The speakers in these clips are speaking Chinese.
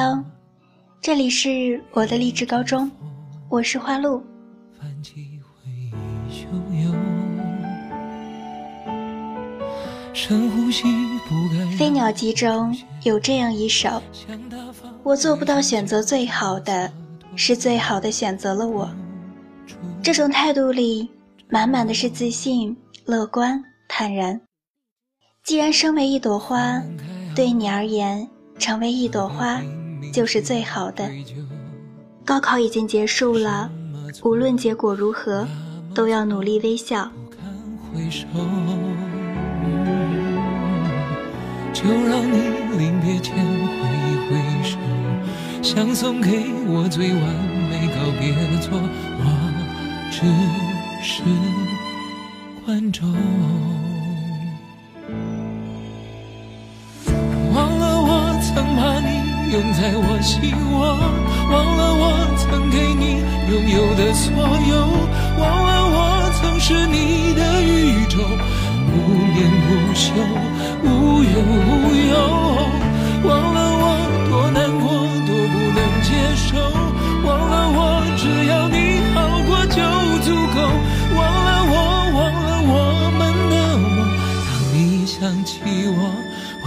Hello，这里是我的励志高中，我是花露。飞鸟集中有这样一首：我做不到选择最好的，是最好的选择了我。这种态度里满满的是自信、乐观、坦然。既然身为一朵花，对你而言，成为一朵花就是最好的。高考已经结束了，无论结果如何，都要努力微笑。就让你临别前挥一挥手，想送给我最完美告别作，我只是观众。拥在我心窝，忘了我曾给你拥有的所有，忘了我曾是你的宇宙，不眠不休。无忧无忧，忘了我多难过，多不能接受，忘了我只要你好过就足够，忘了我，忘了我们的梦，当你想起我，我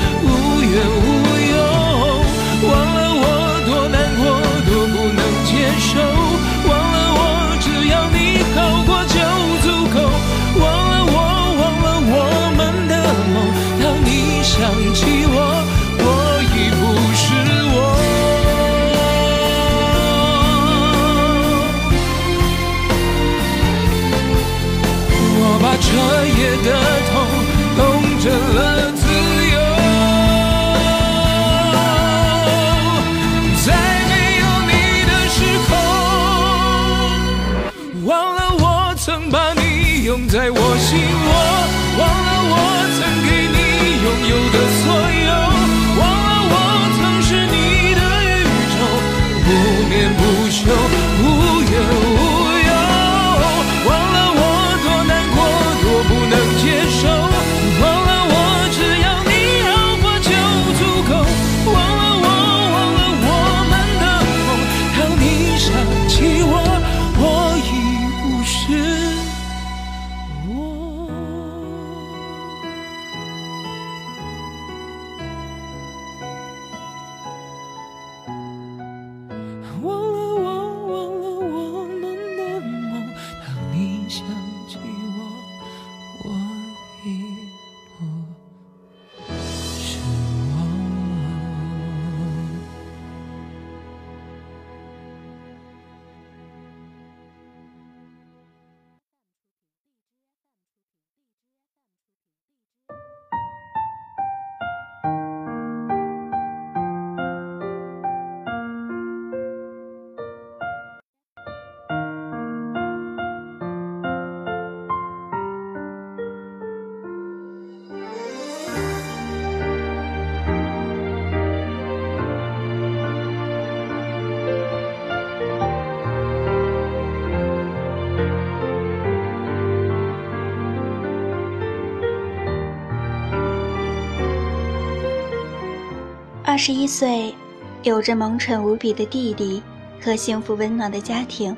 十一岁，有着萌蠢无比的弟弟和幸福温暖的家庭，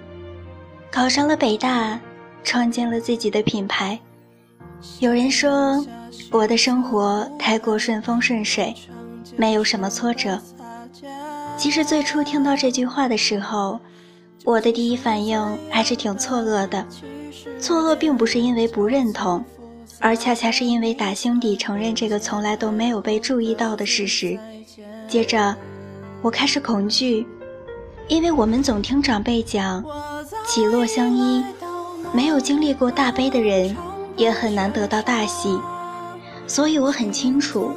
考上了北大，创建了自己的品牌。有人说我的生活太过顺风顺水，没有什么挫折。其实最初听到这句话的时候，我的第一反应还是挺错愕的。错愕并不是因为不认同，而恰恰是因为打心底承认这个从来都没有被注意到的事实。接着，我开始恐惧，因为我们总听长辈讲“起落相依”，没有经历过大悲的人也很难得到大喜，所以我很清楚，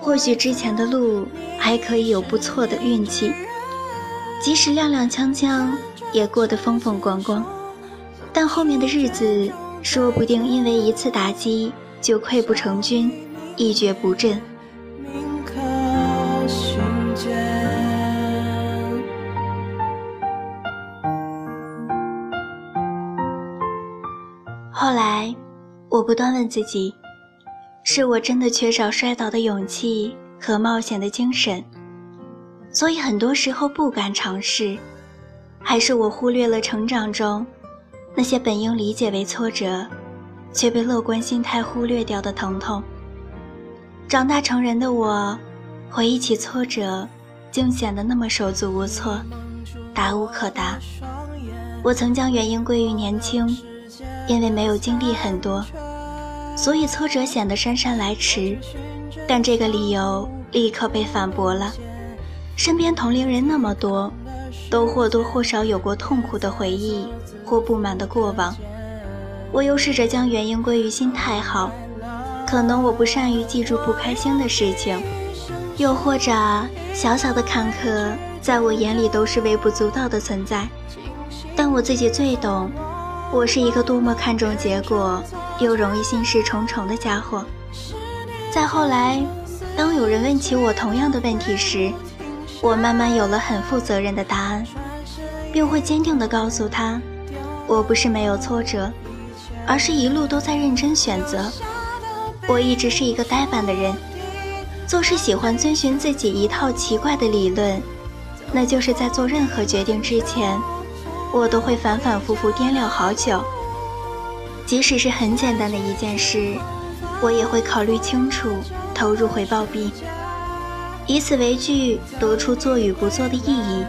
或许之前的路还可以有不错的运气，即使踉踉跄跄，也过得风风光光。但后面的日子，说不定因为一次打击就溃不成军，一蹶不振。不断问自己：是我真的缺少摔倒的勇气和冒险的精神，所以很多时候不敢尝试，还是我忽略了成长中？那些本应理解为挫折，却被乐观心态忽略掉的疼痛。长大成人的我，回忆起挫折，竟显得那么手足无措，答无可答。我曾将原因归于年轻，因为没有经历很多，所以挫折显得姗姗来迟。但这个理由立刻被反驳了。身边同龄人那么多。都或多或少有过痛苦的回忆或不满的过往，我又试着将原因归于心态好，可能我不善于记住不开心的事情，又或者小小的坎坷在我眼里都是微不足道的存在。但我自己最懂，我是一个多么看重结果又容易心事重重的家伙。再后来，当有人问起我同样的问题时，我慢慢有了很负责任的答案，并会坚定地告诉他：我不是没有挫折，而是一路都在认真选择。我一直是一个呆板的人，做事喜欢遵循自己一套奇怪的理论，那就是在做任何决定之前，我都会反反复复掂量好久。即使是很简单的一件事，我也会考虑清楚，投入回报比。以此为据，得出做与不做的意义。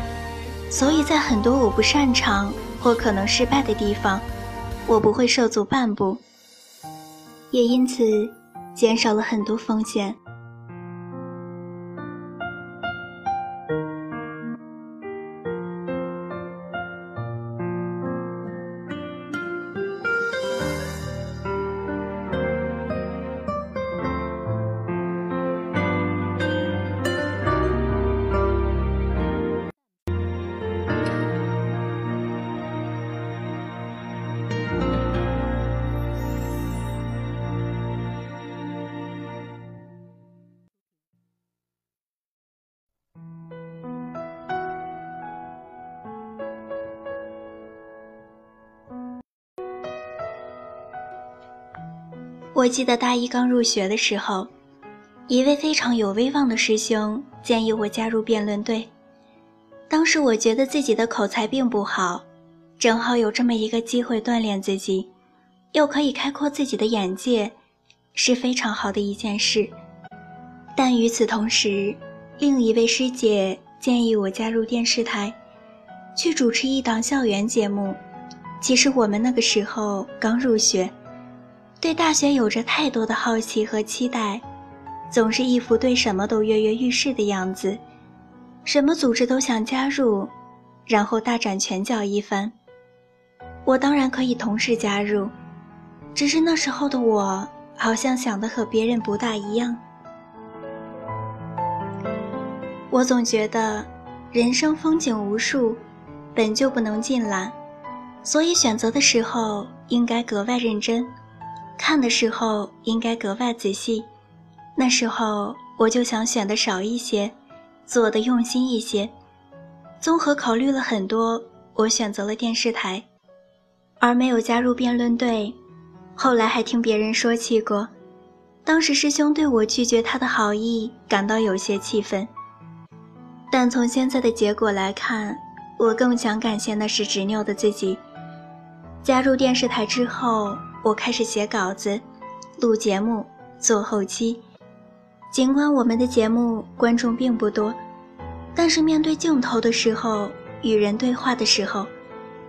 所以在很多我不擅长或可能失败的地方，我不会涉足半步，也因此减少了很多风险。我记得大一刚入学的时候，一位非常有威望的师兄建议我加入辩论队。当时我觉得自己的口才并不好，正好有这么一个机会锻炼自己，又可以开阔自己的眼界，是非常好的一件事。但与此同时，另一位师姐建议我加入电视台，去主持一档校园节目。其实我们那个时候刚入学。对大学有着太多的好奇和期待，总是一副对什么都跃跃欲试的样子，什么组织都想加入，然后大展拳脚一番。我当然可以同时加入，只是那时候的我好像想的和别人不大一样。我总觉得人生风景无数，本就不能尽览，所以选择的时候应该格外认真。看的时候应该格外仔细，那时候我就想选的少一些，做的用心一些。综合考虑了很多，我选择了电视台，而没有加入辩论队。后来还听别人说起过，当时师兄对我拒绝他的好意感到有些气愤。但从现在的结果来看，我更想感谢那时执拗的自己。加入电视台之后。我开始写稿子、录节目、做后期。尽管我们的节目观众并不多，但是面对镜头的时候，与人对话的时候，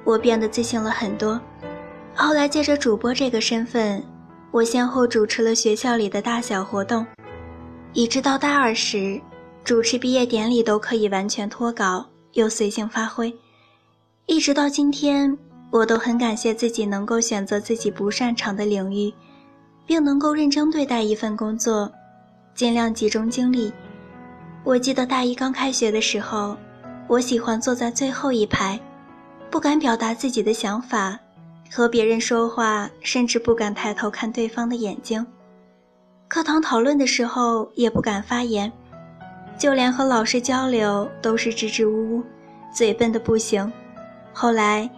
我变得自信了很多。后来借着主播这个身份，我先后主持了学校里的大小活动，一直到大二时，主持毕业典礼都可以完全脱稿又随性发挥。一直到今天，我都很感谢自己能够选择自己不擅长的领域，并能够认真对待一份工作，尽量集中精力。我记得大一刚开学的时候，我喜欢坐在最后一排，不敢表达自己的想法。和别人说话，甚至不敢抬头看对方的眼睛；课堂讨论的时候也不敢发言，就连和老师交流都是支支吾吾，嘴笨的不行。后来，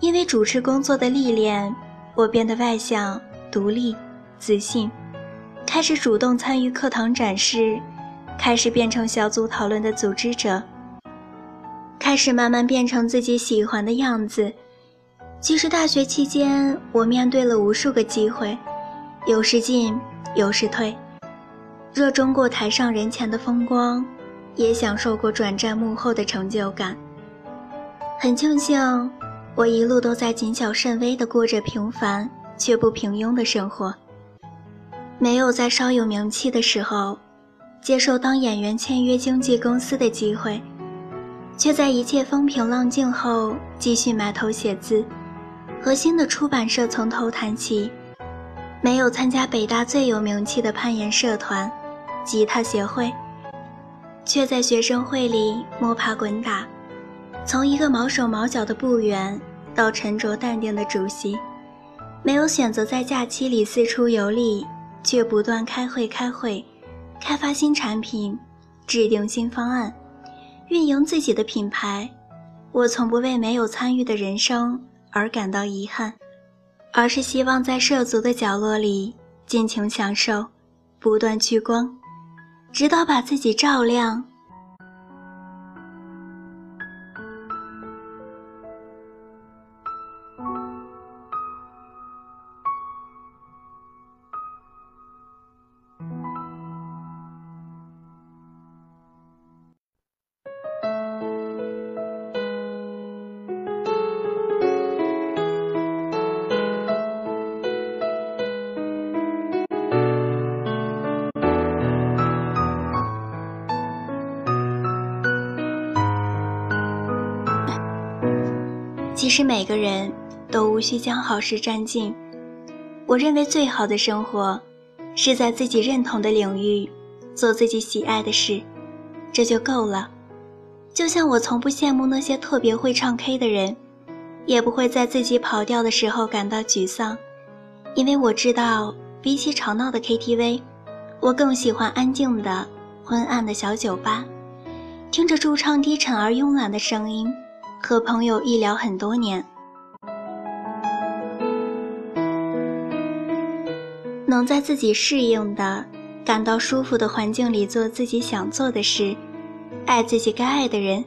因为主持工作的历练，我变得外向、独立、自信，开始主动参与课堂展示，开始变成小组讨论的组织者，开始慢慢变成自己喜欢的样子。其实大学期间，我面对了无数个机会，有时进，有时退，热衷过台上人前的风光，也享受过转战幕后的成就感。很庆幸，我一路都在谨小慎微地过着平凡却不平庸的生活，没有在稍有名气的时候，接受当演员签约经纪公司的机会，却在一切风平浪静后继续埋头写字。和新的出版社从头谈起，没有参加北大最有名气的攀岩社团——吉他协会，却在学生会里摸爬滚打，从一个毛手毛脚的部员到沉着淡定的主席。没有选择在假期里四处游历，却不断开会开会，开发新产品，制定新方案，运营自己的品牌。我从不为没有参与的人生。而感到遗憾，而是希望在涉足的角落里尽情享受，不断聚光，直到把自己照亮。其实每个人都无需将好事占尽。我认为最好的生活，是在自己认同的领域，做自己喜爱的事，这就够了。就像我从不羡慕那些特别会唱 K 的人，也不会在自己跑调的时候感到沮丧，因为我知道，比起吵闹的 KTV，我更喜欢安静的、昏暗的小酒吧，听着驻唱低沉而慵懒的声音。和朋友一聊很多年，能在自己适应的、感到舒服的环境里做自己想做的事，爱自己该爱的人，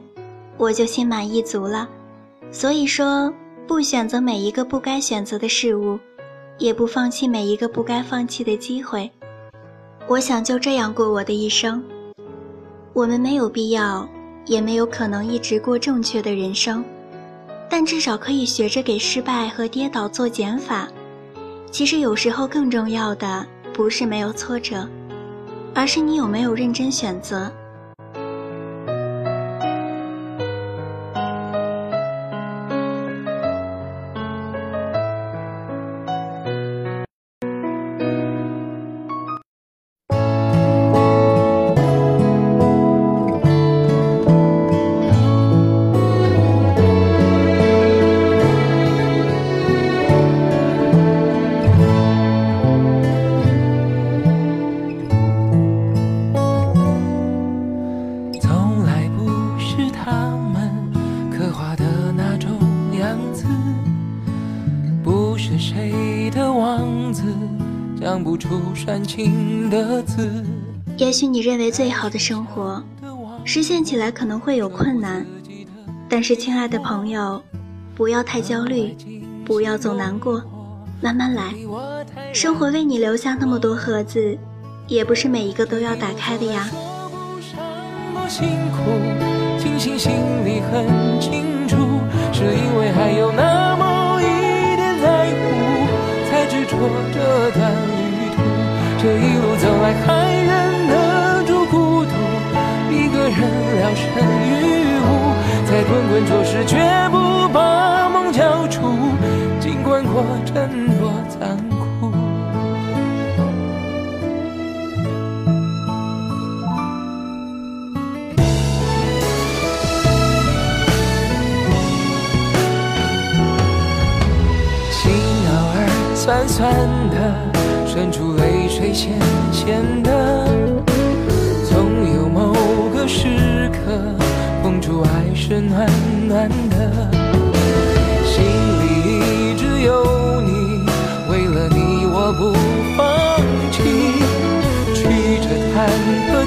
我就心满意足了。所以说，不选择每一个不该选择的事物，也不放弃每一个不该放弃的机会。我想就这样过我的一生。我们没有必要。也没有可能一直过正确的人生，但至少可以学着给失败和跌倒做减法。其实有时候更重要的不是没有挫折，而是你有没有认真选择。也许你认为最好的生活，实现起来可能会有困难，但是亲爱的朋友，不要太焦虑，不要总难过，慢慢来。生活为你留下那么多盒子，也不是每一个都要打开的呀。信心里很清楚，是因为还有那还忍得住孤独，一个人聊胜于无，在滚滚浊世，绝不把梦交出，尽管过程多残酷。酸酸的，渗出泪水咸咸的，总有某个时刻，碰触爱是暖暖的，心里一直有你，为了你我不放弃，曲折坎坷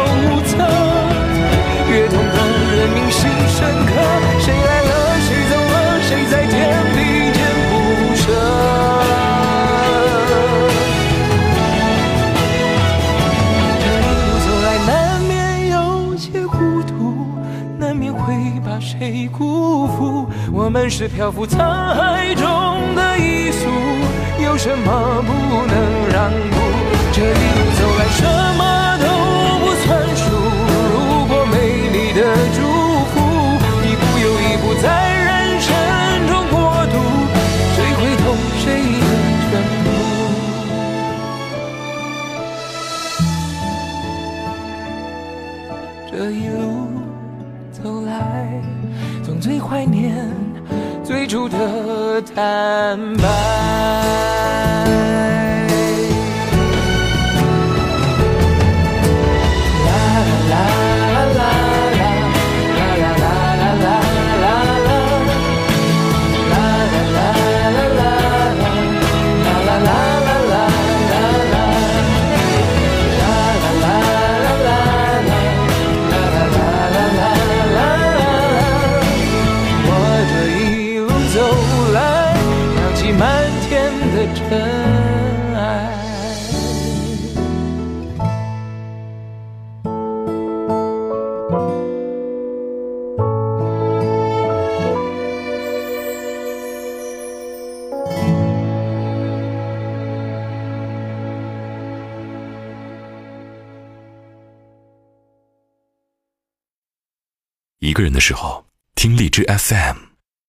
们是漂浮沧海中的一粟，有什么不能让步？这一路走来，什么都不算数。如果没你的祝福，一步又一步在人生中过渡，谁会懂谁的全部？这一路走来，总最怀念最初的坦白。听荔枝 FM。